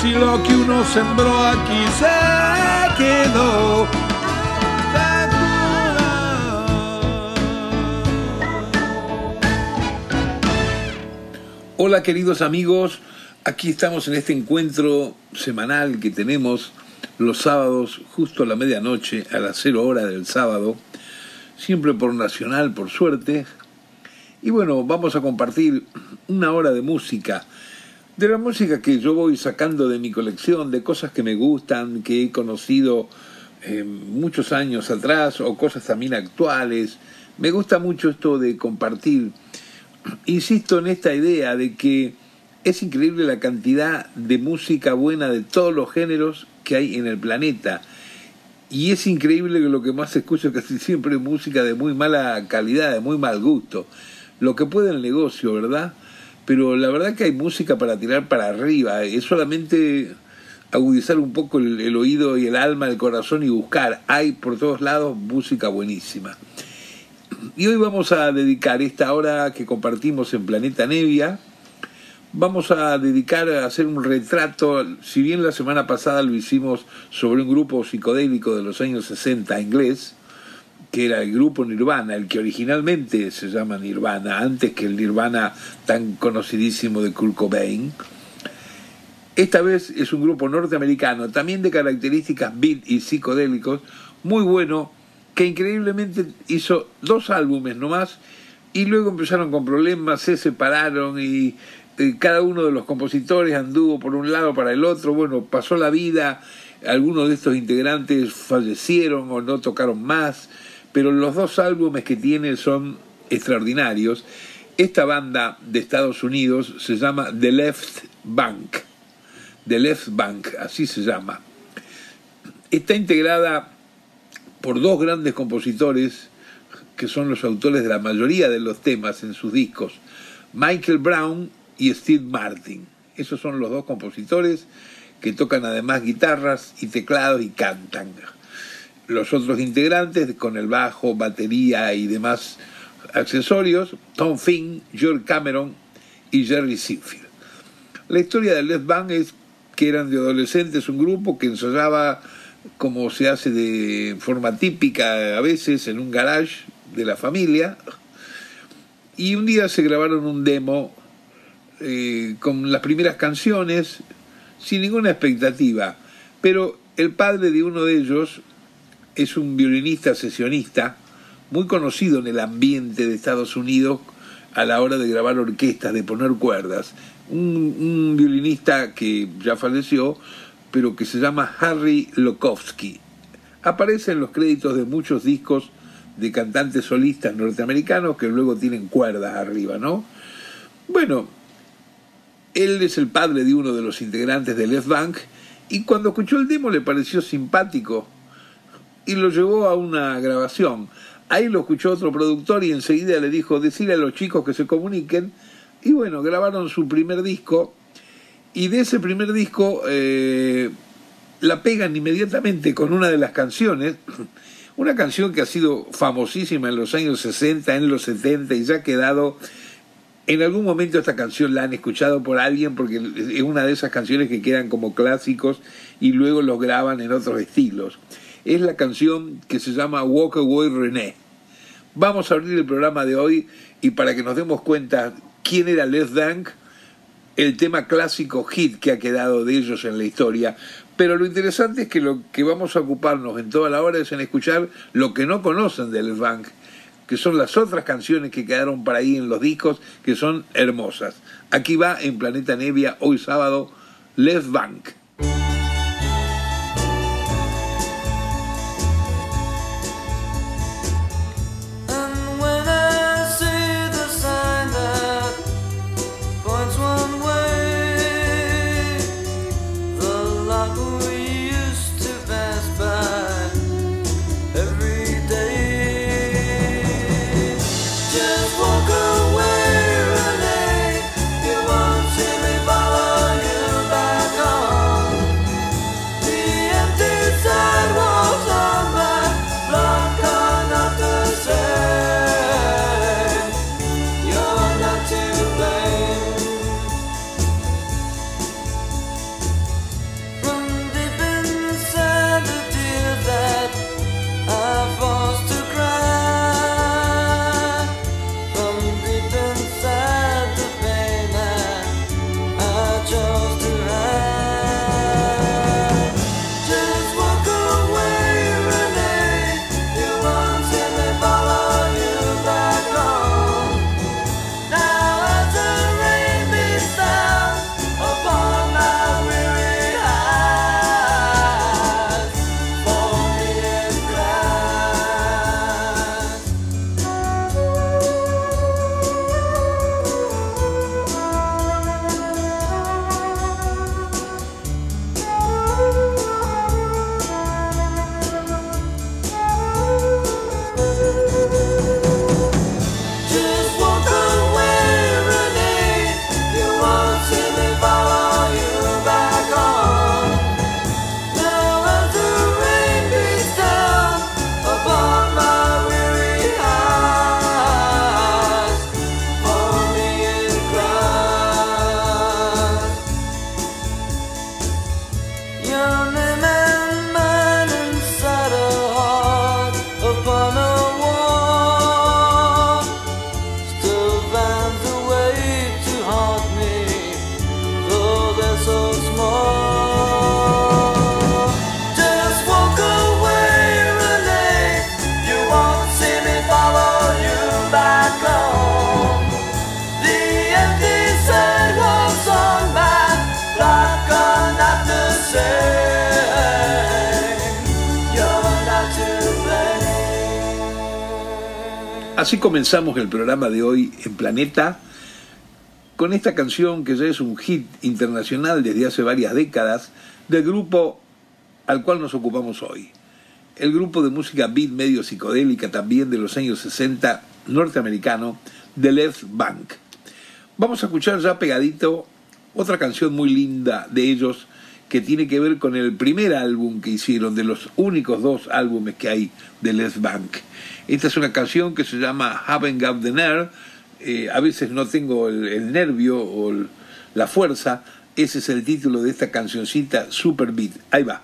si lo que uno sembró aquí se quedó. Hola queridos amigos, aquí estamos en este encuentro semanal que tenemos los sábados justo a la medianoche, a las cero hora del sábado, siempre por Nacional, por suerte. Y bueno, vamos a compartir una hora de música de la música que yo voy sacando de mi colección, de cosas que me gustan, que he conocido eh, muchos años atrás o cosas también actuales. Me gusta mucho esto de compartir. Insisto en esta idea de que es increíble la cantidad de música buena de todos los géneros que hay en el planeta. Y es increíble que lo que más escucho casi siempre es música de muy mala calidad, de muy mal gusto. Lo que puede el negocio, ¿verdad? Pero la verdad que hay música para tirar para arriba, es solamente agudizar un poco el, oído y el alma, el corazón y buscar. Hay por todos lados música buenísima. Y hoy vamos a dedicar esta hora que compartimos en Planeta Nevia, vamos a dedicar a hacer un retrato, si bien la semana pasada lo hicimos sobre un grupo psicodélico de los años 60 inglés, que era el grupo Nirvana, el que originalmente se llama Nirvana, antes que el Nirvana tan conocidísimo de Kurt Cobain. Esta vez es un grupo norteamericano, también de características beat y psicodélicos, muy bueno, que increíblemente hizo dos álbumes nomás y luego empezaron con problemas, se separaron y, y cada uno de los compositores anduvo por un lado para el otro, bueno, pasó la vida, algunos de estos integrantes fallecieron o no tocaron más, pero los dos álbumes que tiene son extraordinarios. Esta banda de Estados Unidos se llama The Left Bank. The Left Bank, así se llama. Está integrada por dos grandes compositores que son los autores de la mayoría de los temas en sus discos, Michael Brown y Steve Martin. Esos son los dos compositores que tocan además guitarras y teclados y cantan los otros integrantes con el bajo, batería y demás accesorios, Tom Finn, George Cameron y Jerry Sinfield. La historia del Left Band es que eran de adolescentes un grupo que ensayaba como se hace de forma típica a veces en un garage de la familia y un día se grabaron un demo eh, con las primeras canciones sin ninguna expectativa pero el padre de uno de ellos es un violinista sesionista muy conocido en el ambiente de Estados Unidos a la hora de grabar orquestas, de poner cuerdas. Un, violinista que ya falleció, pero que se llama Harry Lokowski. Aparece en los créditos de muchos discos de cantantes solistas norteamericanos que luego tienen cuerdas arriba, ¿no? Bueno, él es el padre de uno de los integrantes de Left Bank y cuando escuchó el demo le pareció simpático y lo llevó a una grabación. Ahí lo escuchó otro productor y enseguida le dijo, decirle a los chicos que se comuniquen. Y bueno, grabaron su primer disco y de ese primer disco eh, la pegan inmediatamente con una de las canciones, una canción que ha sido famosísima en los años 60, en los 70 y ya ha quedado... En algún momento esta canción la han escuchado por alguien porque es una de esas canciones que quedan como clásicos y luego los graban en otros estilos es la canción que se llama Walk Away René. Vamos a abrir el programa de hoy y para que nos demos cuenta quién era Les Dank, el tema clásico hit que ha quedado de ellos en la historia. Pero lo interesante es que lo que vamos a ocuparnos en toda la hora es en escuchar lo que no conocen de Les Bank, que son las otras canciones que quedaron para ahí en los discos, que son hermosas. Aquí va en Planeta Nevia, hoy sábado, Les Bank. Así comenzamos el programa de hoy en Planeta con esta canción que ya es un hit internacional desde hace varias décadas del grupo al cual nos ocupamos hoy. El grupo de música beat medio psicodélica también de los años 60 norteamericano, The Left Bank. Vamos a escuchar ya pegadito otra canción muy linda de ellos que tiene que ver con el primer álbum que hicieron, de los únicos dos álbumes que hay de Left Bank. Esta es una canción que se llama Haven't Got the Nerve. Eh, a veces no tengo el, nervio o la fuerza. Ese es el título de esta cancioncita Super Beat. Ahí va.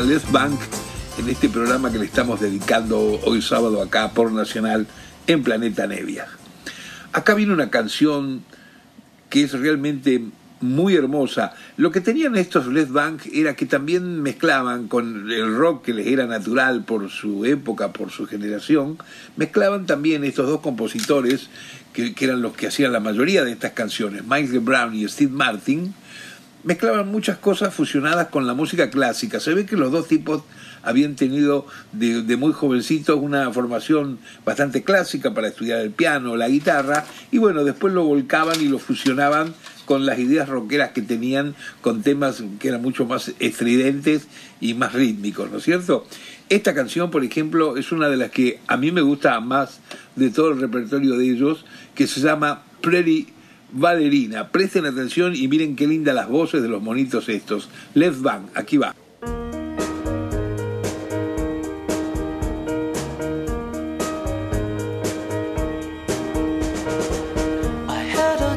Les Bank en este programa que le estamos dedicando hoy sábado acá por Nacional en Planeta Nevia. Acá viene una canción que es realmente muy hermosa. Lo que tenían estos Les Bank era que también mezclaban con el rock que les era natural por su época, por su generación, mezclaban también estos dos compositores que, que eran los que hacían la mayoría de estas canciones, Michael Brown y Steve Martin, mezclaban muchas cosas fusionadas con la música clásica. Se ve que los dos tipos habían tenido de, muy jovencitos una formación bastante clásica para estudiar el piano, la guitarra, y bueno, después lo volcaban y lo fusionaban con las ideas rockeras que tenían, con temas que eran mucho más estridentes y más rítmicos, ¿no es cierto? Esta canción, por ejemplo, es una de las que a mí me gusta más de todo el repertorio de ellos, que se llama Pretty Valerina. Presten atención y miren qué lindas las voces de los monitos estos. Let's Bang, aquí va. I had a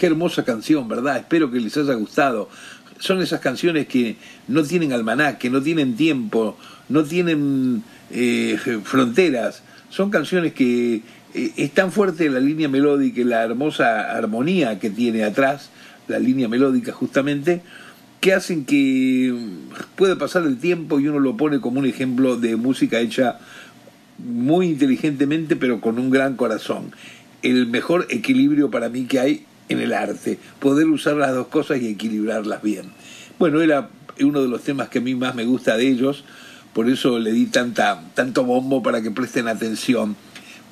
qué hermosa canción, ¿verdad? Espero que les haya gustado. Son esas canciones que no tienen almanaque, no tienen tiempo, no tienen eh, fronteras. Son canciones que eh, es tan fuerte la línea melódica y la hermosa armonía que tiene atrás, la línea melódica justamente, que hacen que puede pasar el tiempo y uno lo pone como un ejemplo de música hecha muy inteligentemente pero con un gran corazón. El mejor equilibrio para mí que hay en el arte, poder usar las dos cosas y equilibrarlas bien. Bueno, era uno de los temas que a mí más me gusta de ellos, por eso le di tanta, tanto bombo para que presten atención.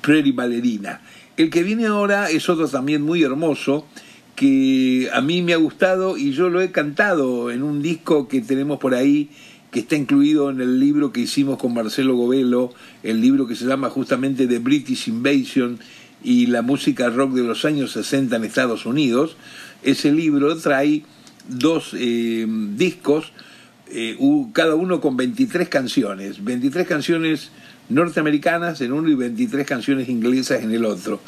Prairie Ballerina. El que viene ahora es otro también muy hermoso, que a mí me ha gustado y yo lo he cantado en un disco que tenemos por ahí que está incluido en el libro que hicimos con Marcelo Govelo, el libro que se llama justamente The British Invasion y la música rock de los años 60 en Estados Unidos. Ese libro trae dos eh, discos, eh, cada uno con 23 canciones, 23 canciones norteamericanas en uno y 23 canciones inglesas en el otro.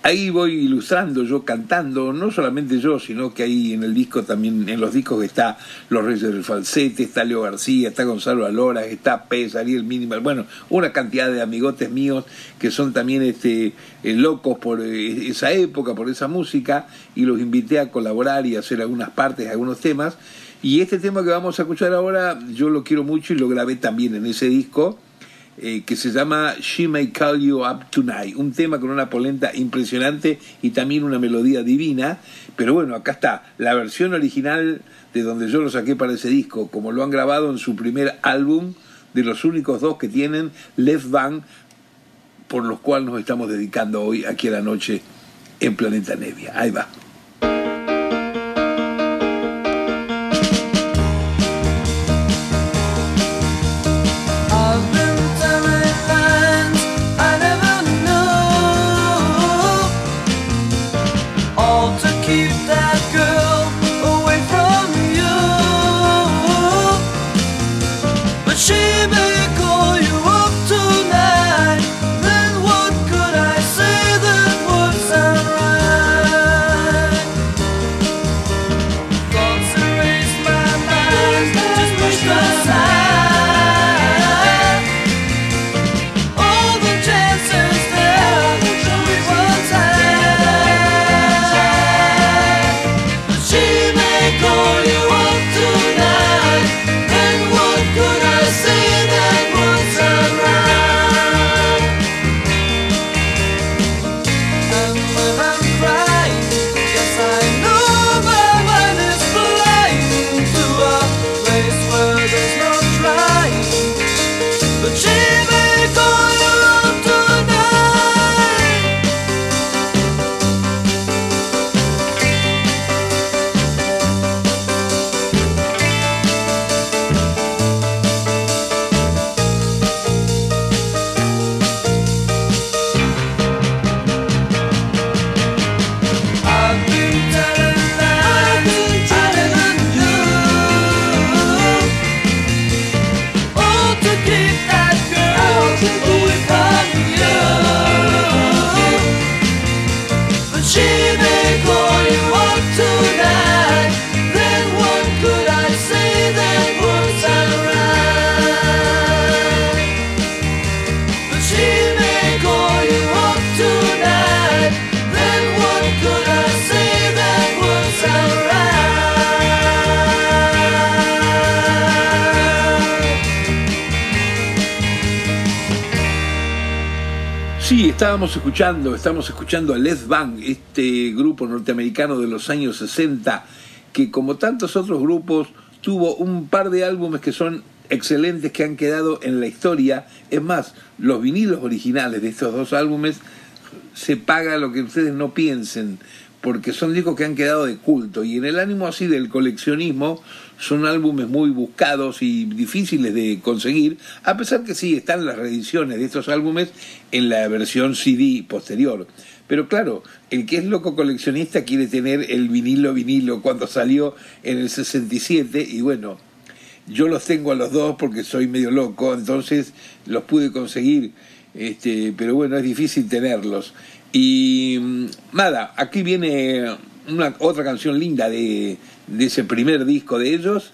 Ahí voy ilustrando yo cantando, no solamente yo, sino que ahí en el disco también, en los discos está Los Reyes del Falsete, está Leo García, está Gonzalo Alora, está Pez, Ariel Minimal, bueno, una cantidad de amigotes míos que son también este, eh, locos por eh, esa época, por esa música, y los invité a colaborar y a hacer algunas partes, algunos temas. Y este tema que vamos a escuchar ahora, yo lo quiero mucho y lo grabé también en ese disco eh, que se llama She May Call You Up Tonight, un tema con una polenta impresionante y también una melodía divina, pero bueno, acá está la versión original de donde yo lo saqué para ese disco, como lo han grabado en su primer álbum, de los únicos dos que tienen, Left Bang, por los cuales nos estamos dedicando hoy aquí a la noche en Planeta Nevia. Ahí va. Estábamos escuchando, estamos escuchando a Les Bang, este grupo norteamericano de los años 60, que como tantos otros grupos tuvo un par de álbumes que son excelentes, que han quedado en la historia. Es más, los vinilos originales de estos dos álbumes se paga lo que ustedes no piensen, porque son discos que han quedado de culto. Y en el ánimo así del coleccionismo, son álbumes muy buscados y difíciles de conseguir, a pesar que sí están las reediciones de estos álbumes en la versión CD posterior. Pero claro, el que es loco coleccionista quiere tener el vinilo vinilo cuando salió en el 67 y bueno, yo los tengo a los dos porque soy medio loco, entonces los pude conseguir, este, pero bueno, es difícil tenerlos. Y mm, nada, aquí viene una otra canción linda de, ese primer disco de ellos,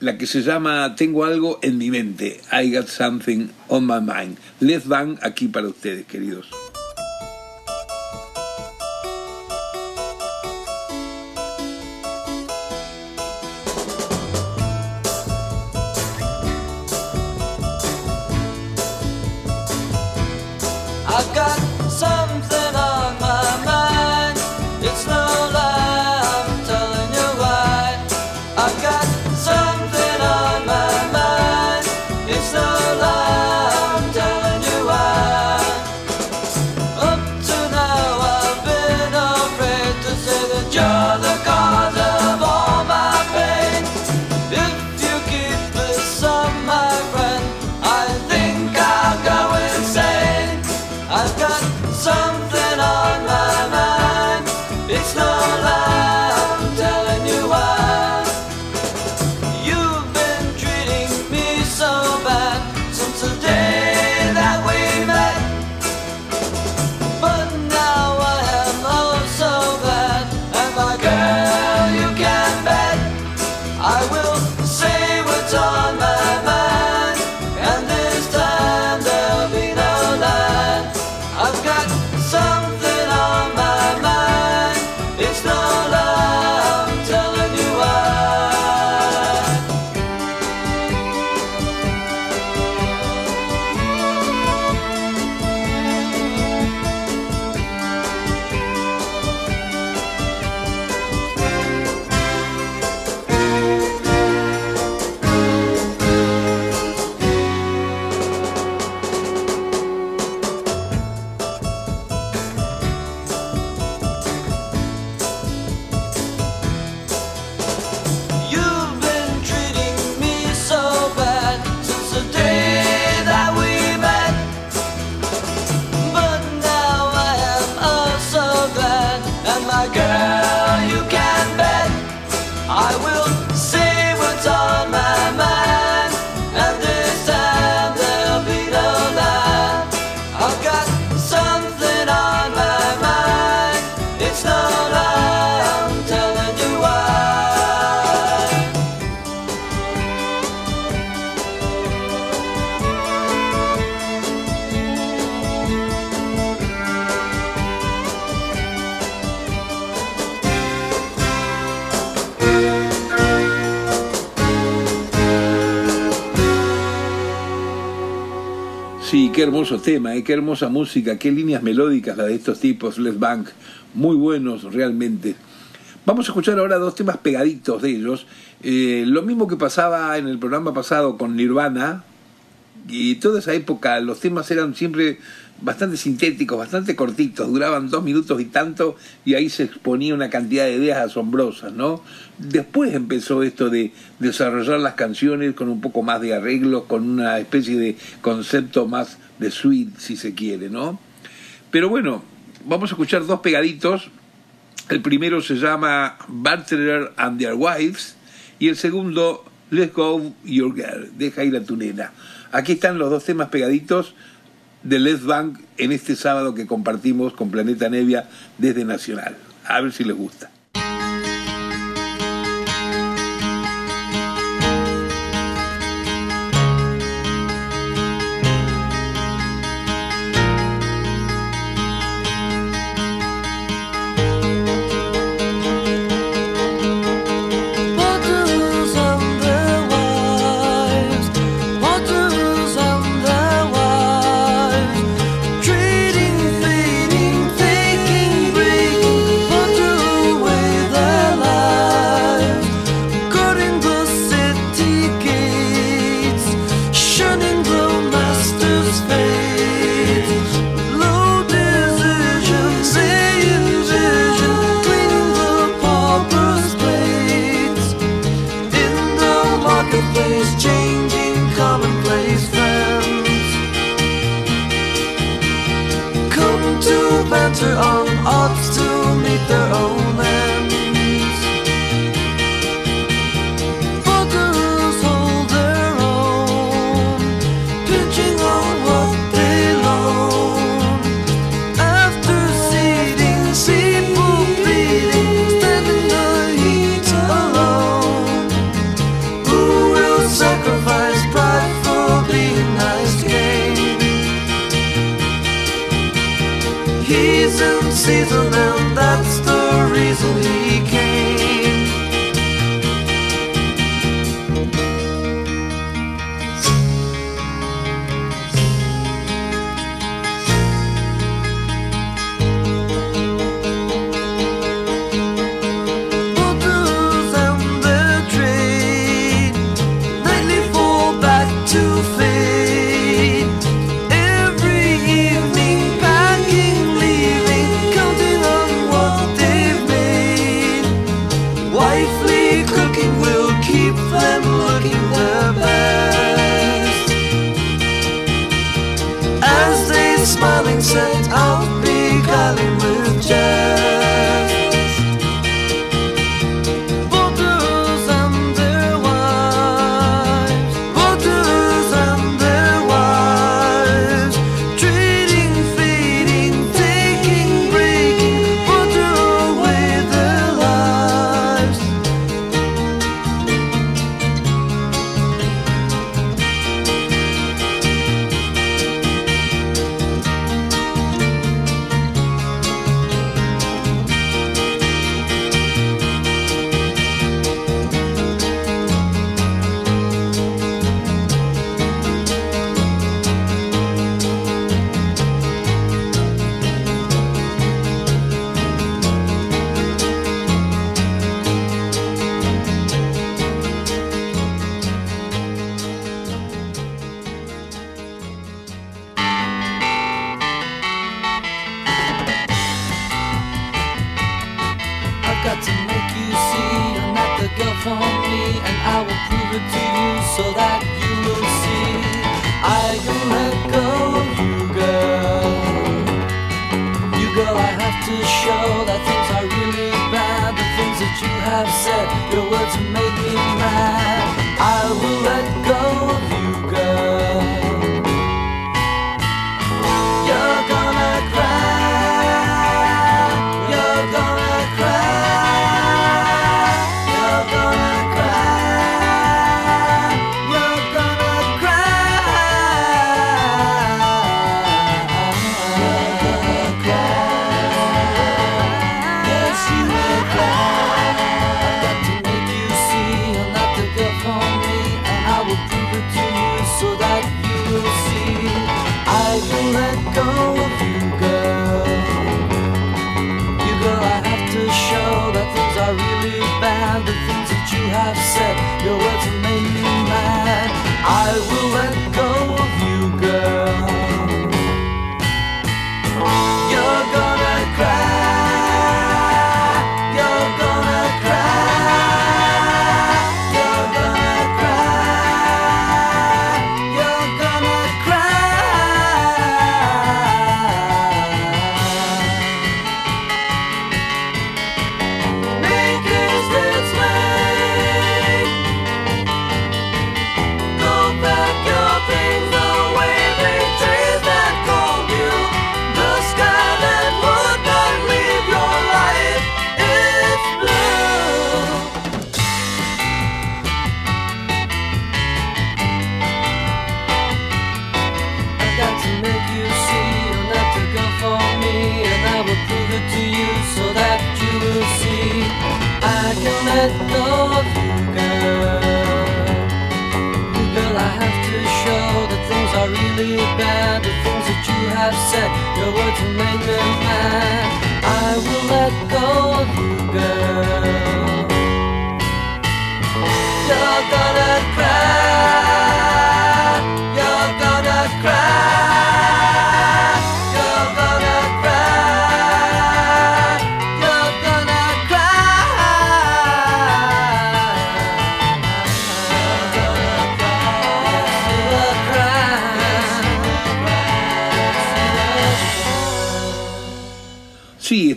la que se llama Tengo algo en mi mente, I got something on my mind. Les van aquí para ustedes, queridos. i will qué hermoso tema, ¿eh? qué hermosa música, qué líneas melódicas la de estos tipos, Les Bank, muy buenos realmente. Vamos a escuchar ahora dos temas pegaditos de ellos. Eh, lo mismo que pasaba en el programa pasado con Nirvana, y toda esa época los temas eran siempre bastante sintéticos, bastante cortitos, duraban dos minutos y tanto, y ahí se exponía una cantidad de ideas asombrosas, ¿no? Después empezó esto de desarrollar las canciones con un poco más de arreglos, con una especie de concepto más de suite, si se quiere, ¿no? Pero bueno, vamos a escuchar dos pegaditos. El primero se llama Barterer and Their Wives y el segundo Let's Go Your Girl, deja ir a tu nena. Aquí están los dos temas pegaditos de Les Bank en este sábado que compartimos con Planeta Nevia desde Nacional. A ver si les gusta. keep them looking their best. As they "I'll be."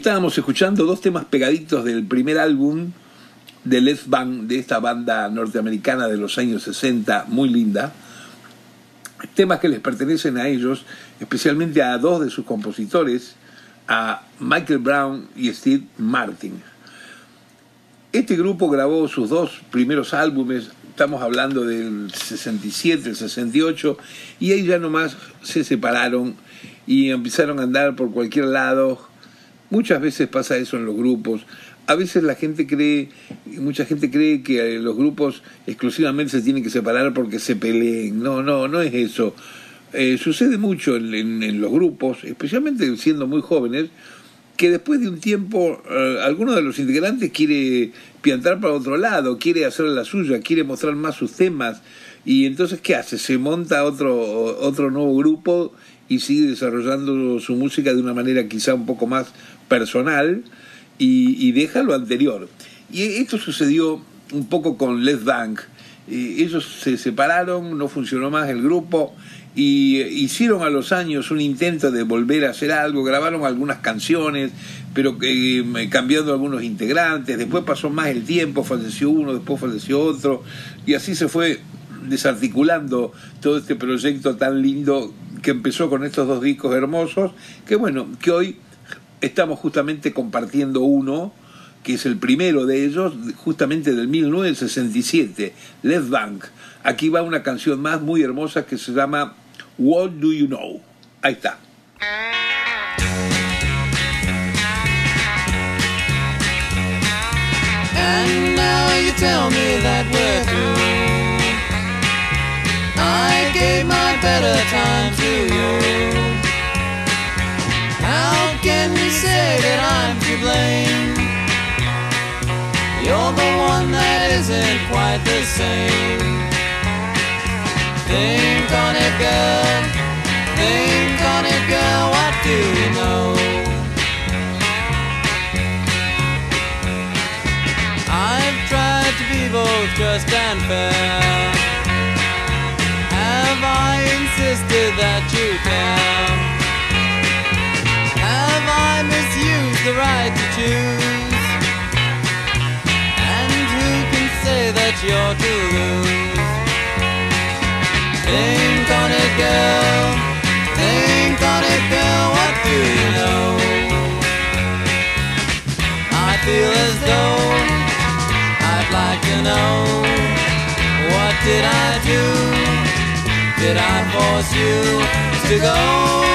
estábamos escuchando dos temas pegaditos del primer álbum de Les Van, de esta banda norteamericana de los años 60, muy linda. Temas que les pertenecen a ellos, especialmente a dos de sus compositores, a Michael Brown y Steve Martin. Este grupo grabó sus dos primeros álbumes, estamos hablando del 67, el 68, y ahí ya nomás se separaron y empezaron a andar por cualquier lado Muchas veces pasa eso en los grupos. A veces la gente cree, mucha gente cree que los grupos exclusivamente se tienen que separar porque se peleen. No, no, no es eso. Eh, sucede mucho en, los grupos, especialmente siendo muy jóvenes, que después de un tiempo eh, alguno de los integrantes quiere piantar para otro lado, quiere hacer la suya, quiere mostrar más sus temas. Y entonces, ¿qué hace? Se monta otro, otro nuevo grupo y sigue desarrollando su música de una manera quizá un poco más personal y, deja lo anterior. Y esto sucedió un poco con Les Bank. Eh, ellos se separaron, no funcionó más el grupo y hicieron a los años un intento de volver a hacer algo, grabaron algunas canciones, pero eh, cambiando algunos integrantes, después pasó más el tiempo, falleció uno, después falleció otro, y así se fue desarticulando todo este proyecto tan lindo que empezó con estos dos discos hermosos, que bueno, que hoy estamos justamente compartiendo uno, que es el primero de ellos, justamente del 1967, Left Bank. Aquí va una canción más muy hermosa que se llama What Do You Know. Ahí está. And now you tell me that we're. I gave my better time to you. Can you say that I'm to blame? You're the one that isn't quite the same. Think on it, girl. Think on it, girl. What do you know? I've tried to be both just and fair. Have I insisted that you care? The right to choose? And who can say that you're to lose? Think on it, girl. Think on it, girl. What do you know? I feel as though I'd like to know. What did I do? Did I force you to go?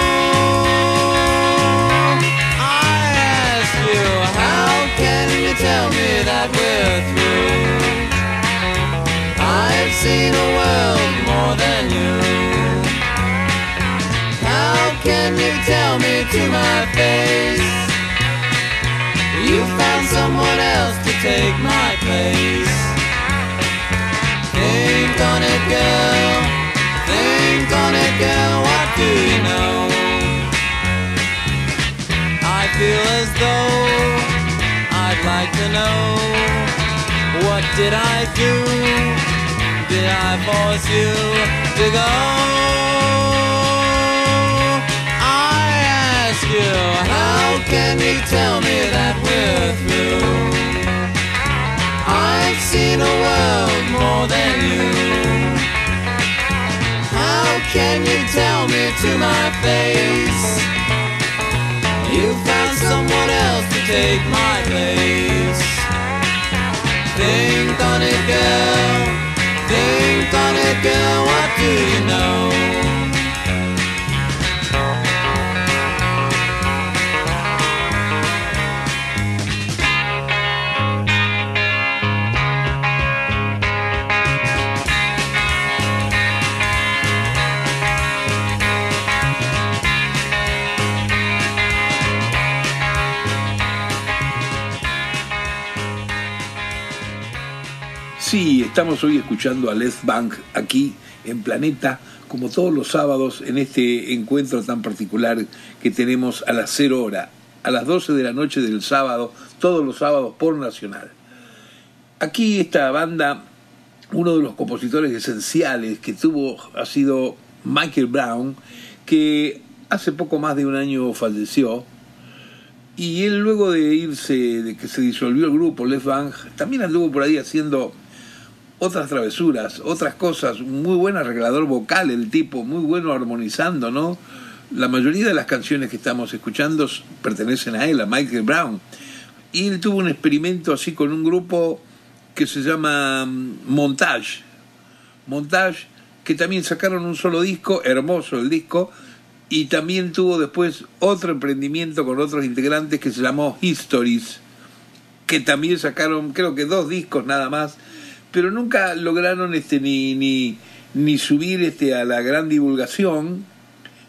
You tell me that we're through? I've seen a world more than you. How can you tell me to my face? You found someone else to take my place. Think on it, girl. Think on it, girl. What do you know? I feel as though like to know. What did I do? Did I force you to go? I ask you, how can you tell me that we're through? I've seen a world more than you. How can you tell me to my face? You found someone else take my place. Think on it, girl. Think on it, girl. What do you know? Estamos hoy escuchando a Les Bank aquí en Planeta, como todos los sábados, en este encuentro tan particular que tenemos a las 0 hora, a las 12 de la noche del sábado, todos los sábados por Nacional. Aquí esta banda, uno de los compositores esenciales que tuvo ha sido Michael Brown, que hace poco más de un año falleció. Y él luego de irse, de que se disolvió el grupo, Les Bank, también anduvo por ahí haciendo otras travesuras, otras cosas, muy buen arreglador vocal el tipo, muy bueno armonizando, ¿no? La mayoría de las canciones que estamos escuchando pertenecen a él, a Michael Brown. Y él tuvo un experimento así con un grupo que se llama mm, Montage. Montage, que también sacaron un solo disco, hermoso el disco, y también tuvo después otro emprendimiento con otros integrantes que se llamó Histories, que también sacaron creo que dos discos nada más, pero nunca lograron este ni ni ni subir este a la gran divulgación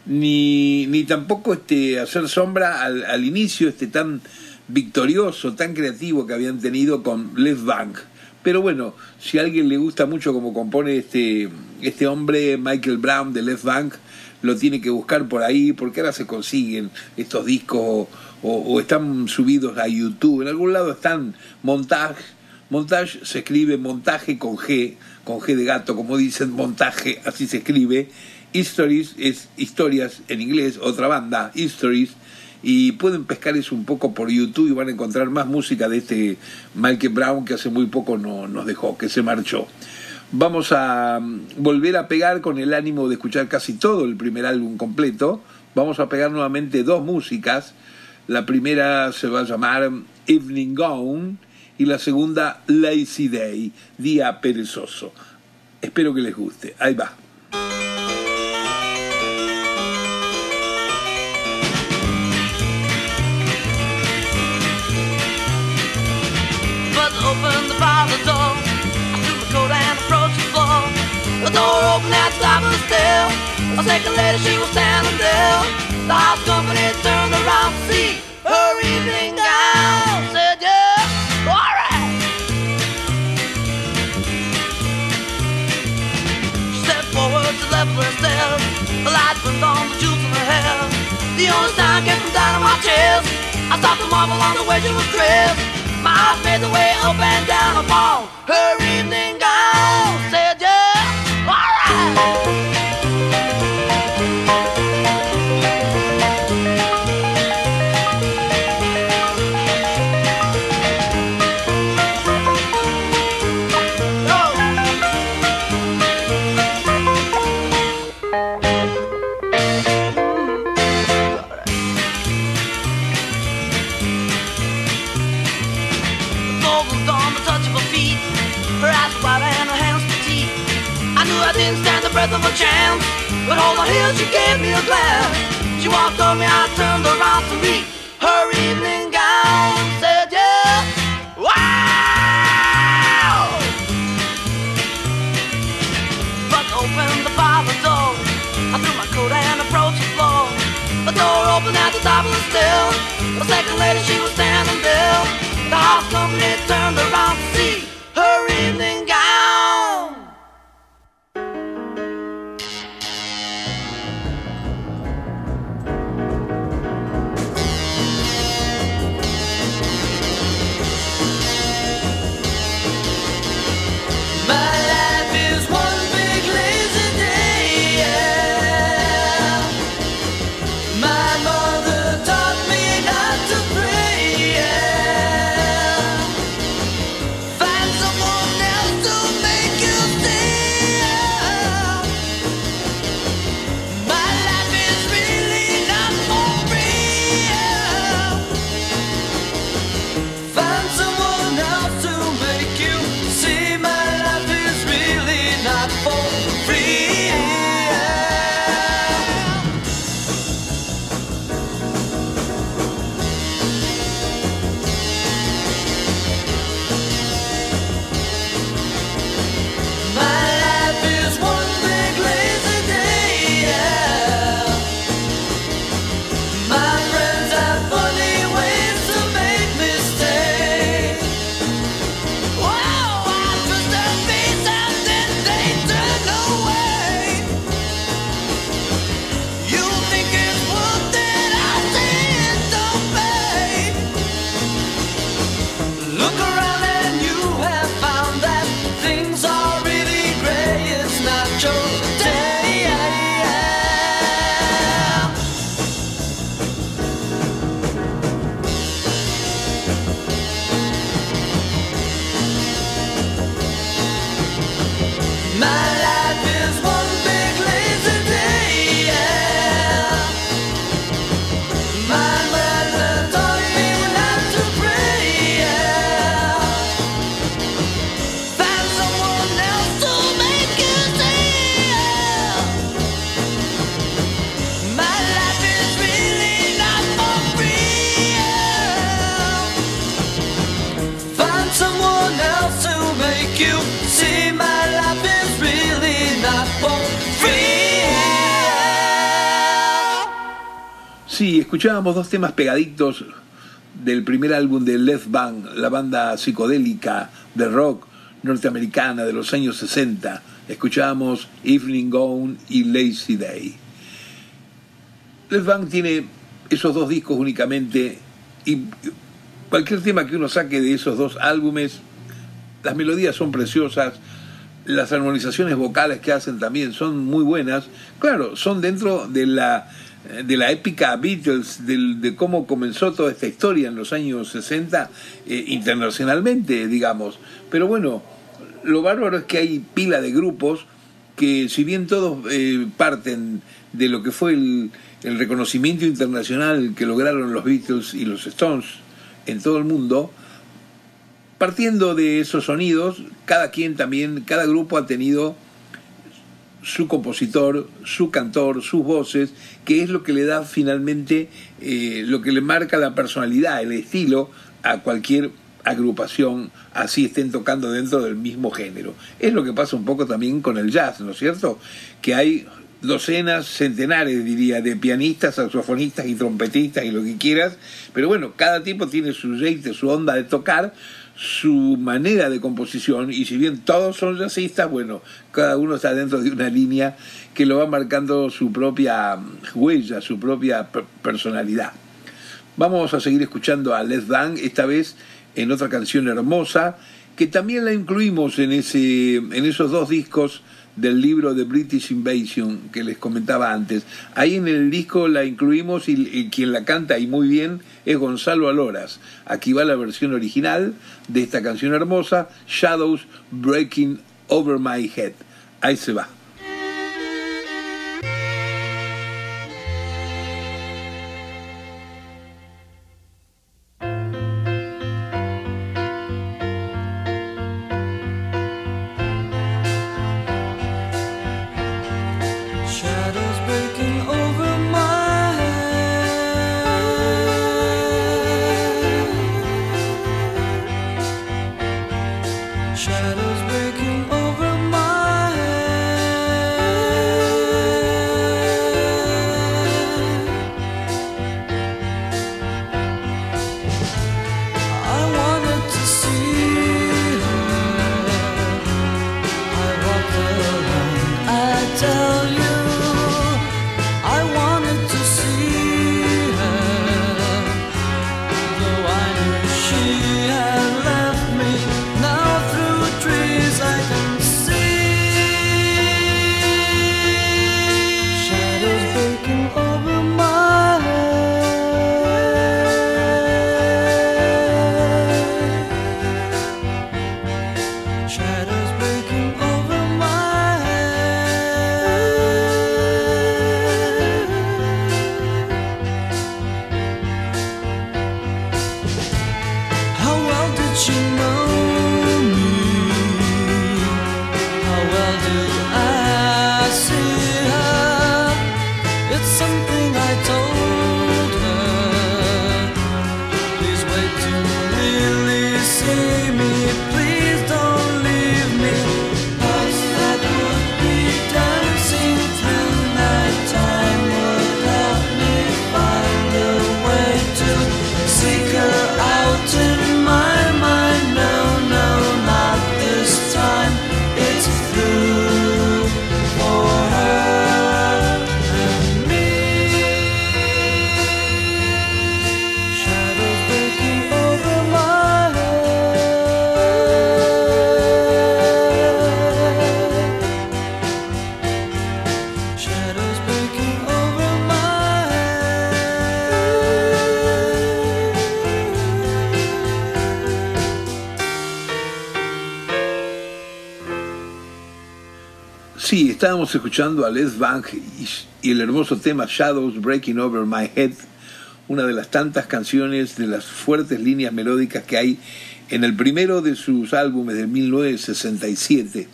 ni, ni tampoco este hacer sombra al, al inicio este tan victorioso, tan creativo que habían tenido con Left Bank. Pero bueno, si a alguien le gusta mucho como compone este, este hombre, Michael Brown de Left Bank, lo tiene que buscar por ahí, porque ahora se consiguen estos discos o, están subidos a YouTube. En algún lado están montaje. Montage se escribe montaje con G, con G de gato, como dicen, montaje, así se escribe. Histories es historias en inglés, otra banda, Histories, y pueden pescar eso un poco por YouTube y van a encontrar más música de este Michael Brown que hace muy poco no, nos dejó, que se marchó. Vamos a mm, volver a pegar con el ánimo de escuchar casi todo el primer álbum completo. Vamos a pegar nuevamente dos músicas. La primera se va a llamar Evening Gone y la segunda Lazy Day, Día Perezoso. Espero que les guste. Ahí va. door. The. A second later, she was standing there. Around see. The only sound came from down on my chest. I stopped to marvel on the way she was dressed. My eyes made the way up and down upon her evening On here, she gave me a glance. She walked on me, I turned around to meet her evening gown. Said, yeah, wow! But opened the parlor door. I threw my coat and approached the floor. The door opened at the top of the stairs. A second later, she was standing there. The house company turned around to see My escuchábamos dos temas pegaditos del primer álbum de Left Bang, la banda psicodélica de rock norteamericana de los años 60. Escuchábamos Evening Gone y Lazy Day. Left Bang tiene esos dos discos únicamente y cualquier tema que uno saque de esos dos álbumes, las melodías son preciosas, las armonizaciones vocales que hacen también son muy buenas. Claro, son dentro de la de la épica Beatles, de, cómo comenzó toda esta historia en los años 60 eh, internacionalmente, digamos. Pero bueno, lo bárbaro es que hay pila de grupos que si bien todos eh, parten de lo que fue el, el reconocimiento internacional que lograron los Beatles y los Stones en todo el mundo, partiendo de esos sonidos, cada quien también, cada grupo ha tenido su compositor, su cantor, sus voces, que es lo que le da finalmente, eh, lo que le marca la personalidad, el estilo a cualquier agrupación, así estén tocando dentro del mismo género. Es lo que pasa un poco también con el jazz, ¿no es cierto? Que hay docenas, centenares, diría, de pianistas, saxofonistas y trompetistas y lo que quieras, pero bueno, cada tipo tiene su jeite, su onda de tocar, su manera de composición y si bien todos son jazzistas, bueno, cada uno está dentro de una línea que lo va marcando su propia huella, su propia personalidad. Vamos a seguir escuchando a Les Dan, esta vez en otra canción hermosa, que también la incluimos en, ese, en esos dos discos del libro de British Invasion que les comentaba antes. Ahí en el disco la incluimos y, quien la canta y muy bien es Gonzalo Aloras. Aquí va la versión original de esta canción hermosa, Shadows Breaking Over My Head. Ahí se va. Escuchando a Les Bank y el hermoso tema Shadows Breaking Over My Head, una de las tantas canciones de las fuertes líneas melódicas que hay en el primero de sus álbumes de 1967.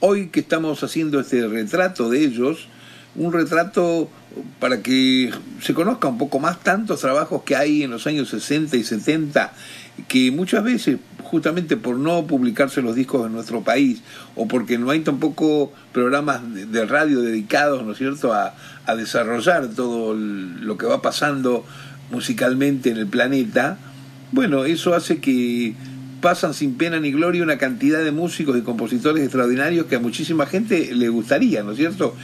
Hoy que estamos haciendo este retrato de ellos, un retrato para que se conozca un poco más tantos trabajos que hay en los años 60 y 70 que muchas veces justamente por no publicarse los discos en nuestro país o porque no hay tampoco programas de, radio dedicados, ¿no es cierto?, a, a desarrollar todo lo que va pasando musicalmente en el planeta, bueno, eso hace que pasan sin pena ni gloria una cantidad de músicos y compositores extraordinarios que a muchísima gente le gustaría, ¿no es cierto?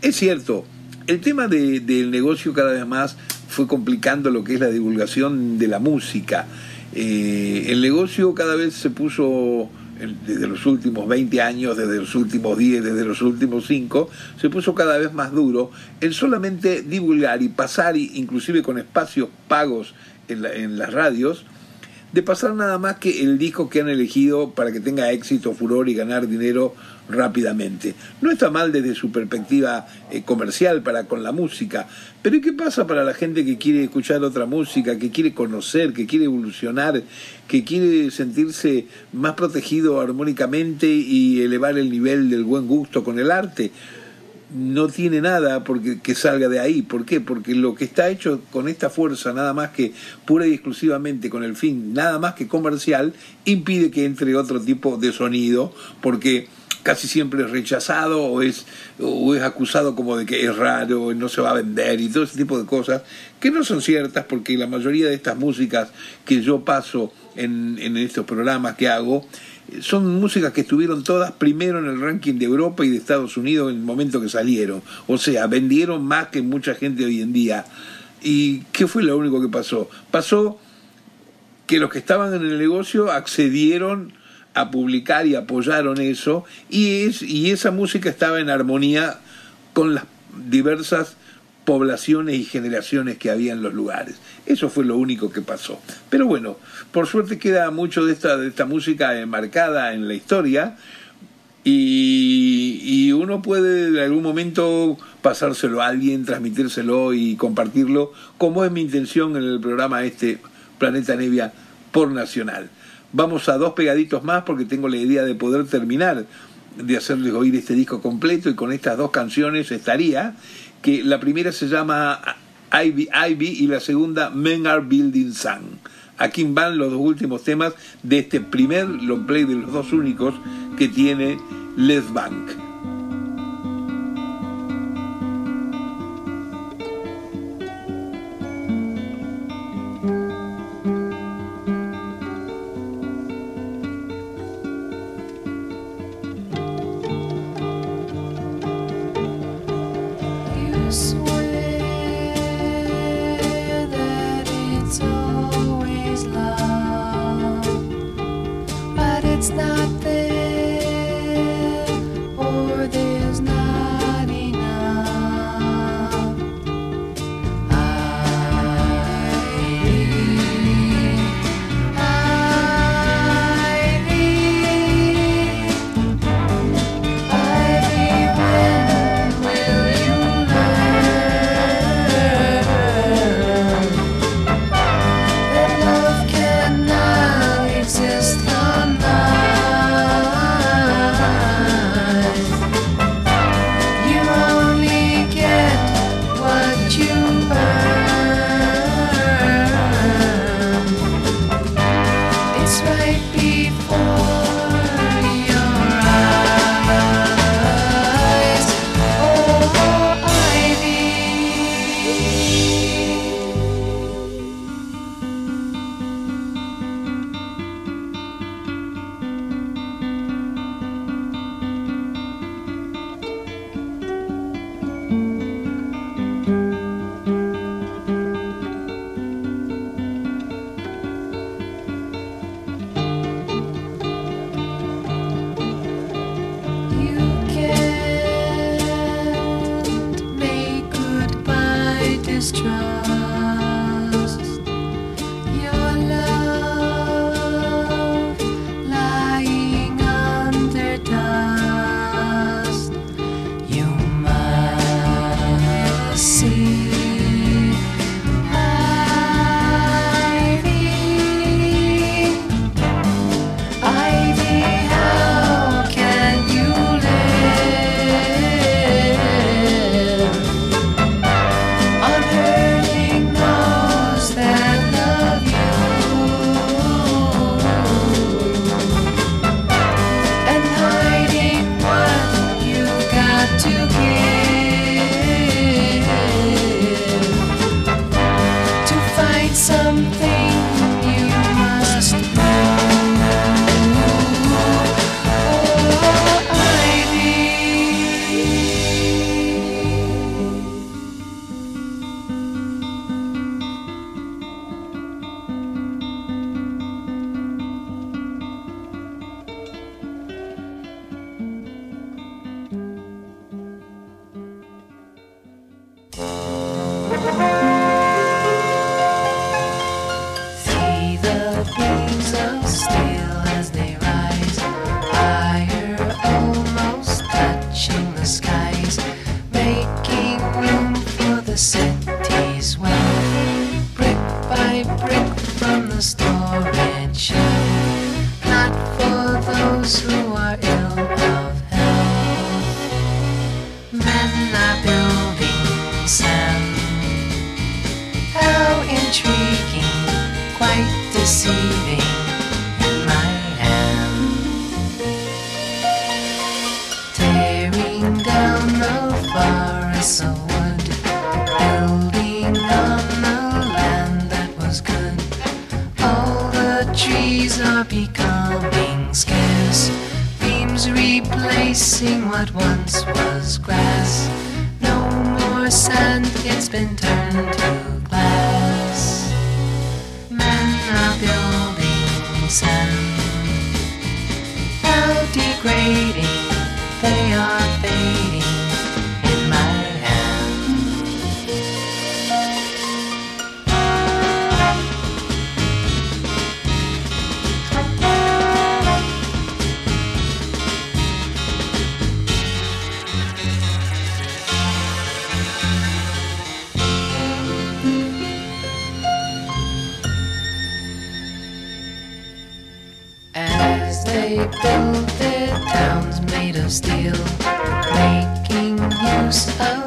Es cierto, el tema del negocio cada vez más fue complicando lo que es la divulgación de la música. Eh, el negocio cada vez se puso, desde los últimos 20 años, desde los últimos 10, desde los últimos 5, se puso cada vez más duro en solamente divulgar y pasar, inclusive con espacios pagos en, en las radios, de pasar nada más que el disco que han elegido para que tenga éxito, furor y ganar dinero rápidamente. No está mal desde su perspectiva eh, comercial para con la música, pero ¿y qué pasa para la gente que quiere escuchar otra música, que quiere conocer, que quiere evolucionar, que quiere sentirse más protegido armónicamente y elevar el nivel del buen gusto con el arte? no tiene nada porque que salga de ahí. ¿Por qué? Porque lo que está hecho con esta fuerza, nada más que pura y exclusivamente con el fin, nada más que comercial, impide que entre otro tipo de sonido, porque casi siempre es rechazado o es, o es acusado como de que es raro, no se va a vender y todo ese tipo de cosas, que no son ciertas porque la mayoría de estas músicas que yo paso en, en estos programas que hago, son músicas que estuvieron todas primero en el ranking de Europa y de Estados Unidos en el momento que salieron. O sea, vendieron más que mucha gente hoy en día. ¿Y qué fue lo único que pasó? Pasó que los que estaban en el negocio accedieron a publicar y apoyaron eso y, es, y esa música estaba en armonía con las diversas poblaciones y generaciones que había en los lugares. Eso fue lo único que pasó. Pero bueno, por suerte queda mucho de esta, de esta música enmarcada en la historia y, y, uno puede de algún momento pasárselo a alguien, transmitírselo y compartirlo, como es mi intención en el programa este Planeta Nevia por Nacional. Vamos a dos pegaditos más porque tengo la idea de poder terminar de hacerles oír este disco completo y con estas dos canciones estaría que la primera se llama Ivy Ivy y la segunda Men Are Building Sun. Aquí van los dos últimos temas de este primer long play de los dos únicos que tiene Les Bank. Degrading they are fading in my hand. As they build still making use of.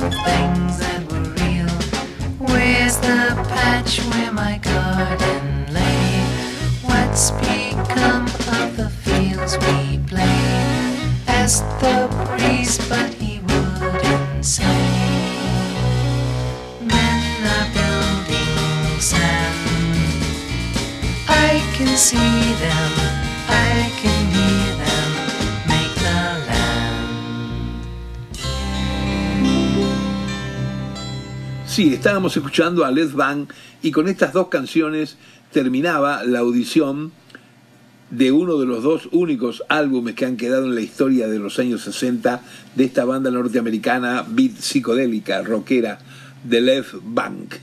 Estábamos escuchando a Les Van y con estas dos canciones terminaba la audición de uno de los dos únicos álbumes que han quedado en la historia de los años 60 de esta banda norteamericana beat psicodélica, rockera, The Left Bank.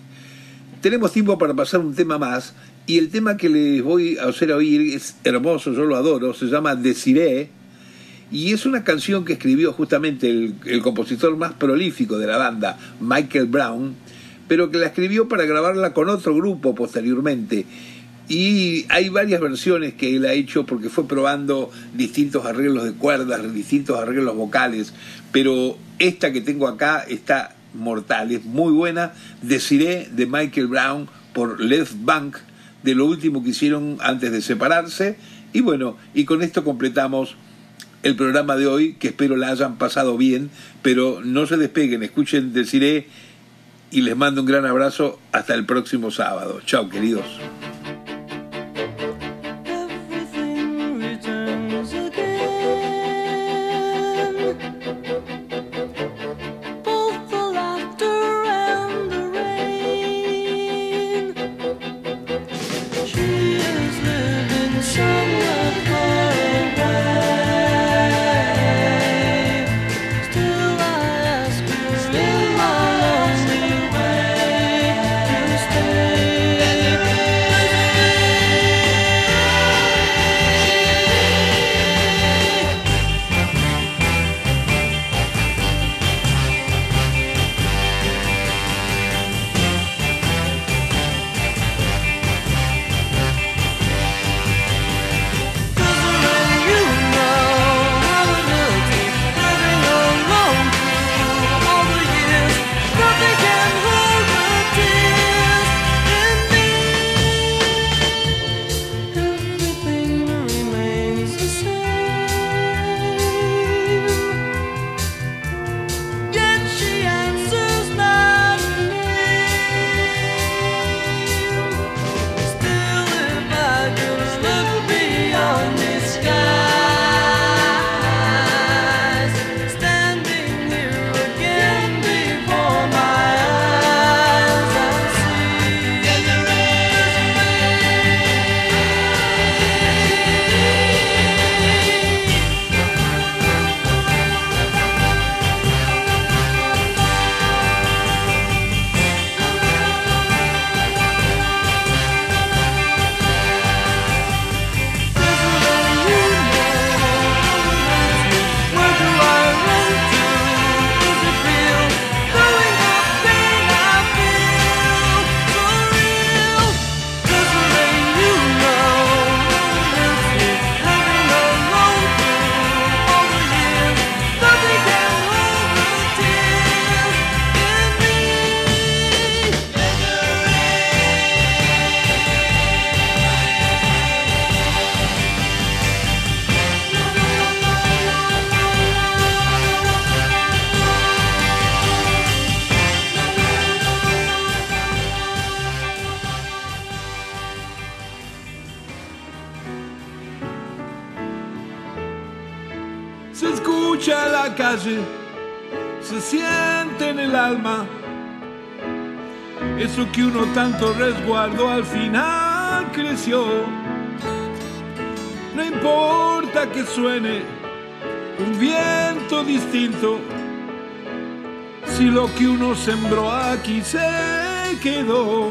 Tenemos tiempo para pasar un tema más y el tema que les voy a hacer oír es hermoso, yo lo adoro, se llama Desiree y es una canción que escribió justamente el compositor más prolífico de la banda, Michael Brown, pero que la escribió para grabarla con otro grupo posteriormente. Y hay varias versiones que él ha hecho porque fue probando distintos arreglos de cuerdas, distintos arreglos vocales, pero esta que tengo acá está mortal, es muy buena. Desiree de Michael Brown por Left Bank, de lo último que hicieron antes de separarse. Y bueno, y con esto completamos el programa de hoy, que espero la hayan pasado bien, pero no se despeguen, escuchen Desiree y les mando un gran abrazo hasta el próximo sábado. Chao, queridos. Tanto resguardó al final creció. No importa que suene un viento distinto, si lo que uno sembró aquí se quedó.